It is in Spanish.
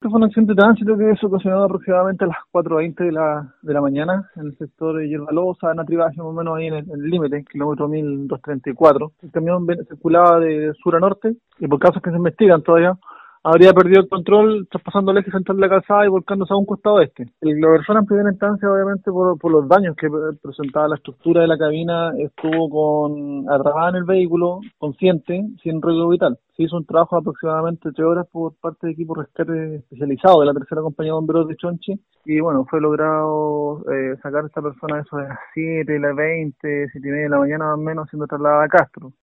Este fue un accidente de tránsito que se ocasionado aproximadamente a las 4.20 de la, de la mañana en el sector de Yerbalosa, Natribaje, más o menos ahí en el límite, kilómetro 1234. El camión circulaba de sur a norte y por casos que se investigan todavía, habría perdido el control traspasando el eje central de la calzada y volcándose a un costado este. La persona en primera instancia, obviamente, por, los daños que presentaba la estructura de la cabina, estuvo con atrapada en el vehículo, consciente, sin riesgo vital. Se hizo un trabajo de aproximadamente tres horas por parte de equipo rescate especializado de la tercera compañía de bomberos de Chonchi y bueno, fue logrado eh, sacar a esta persona eso de las 7, las 20, 7 y media de la mañana más o menos siendo trasladada a Castro.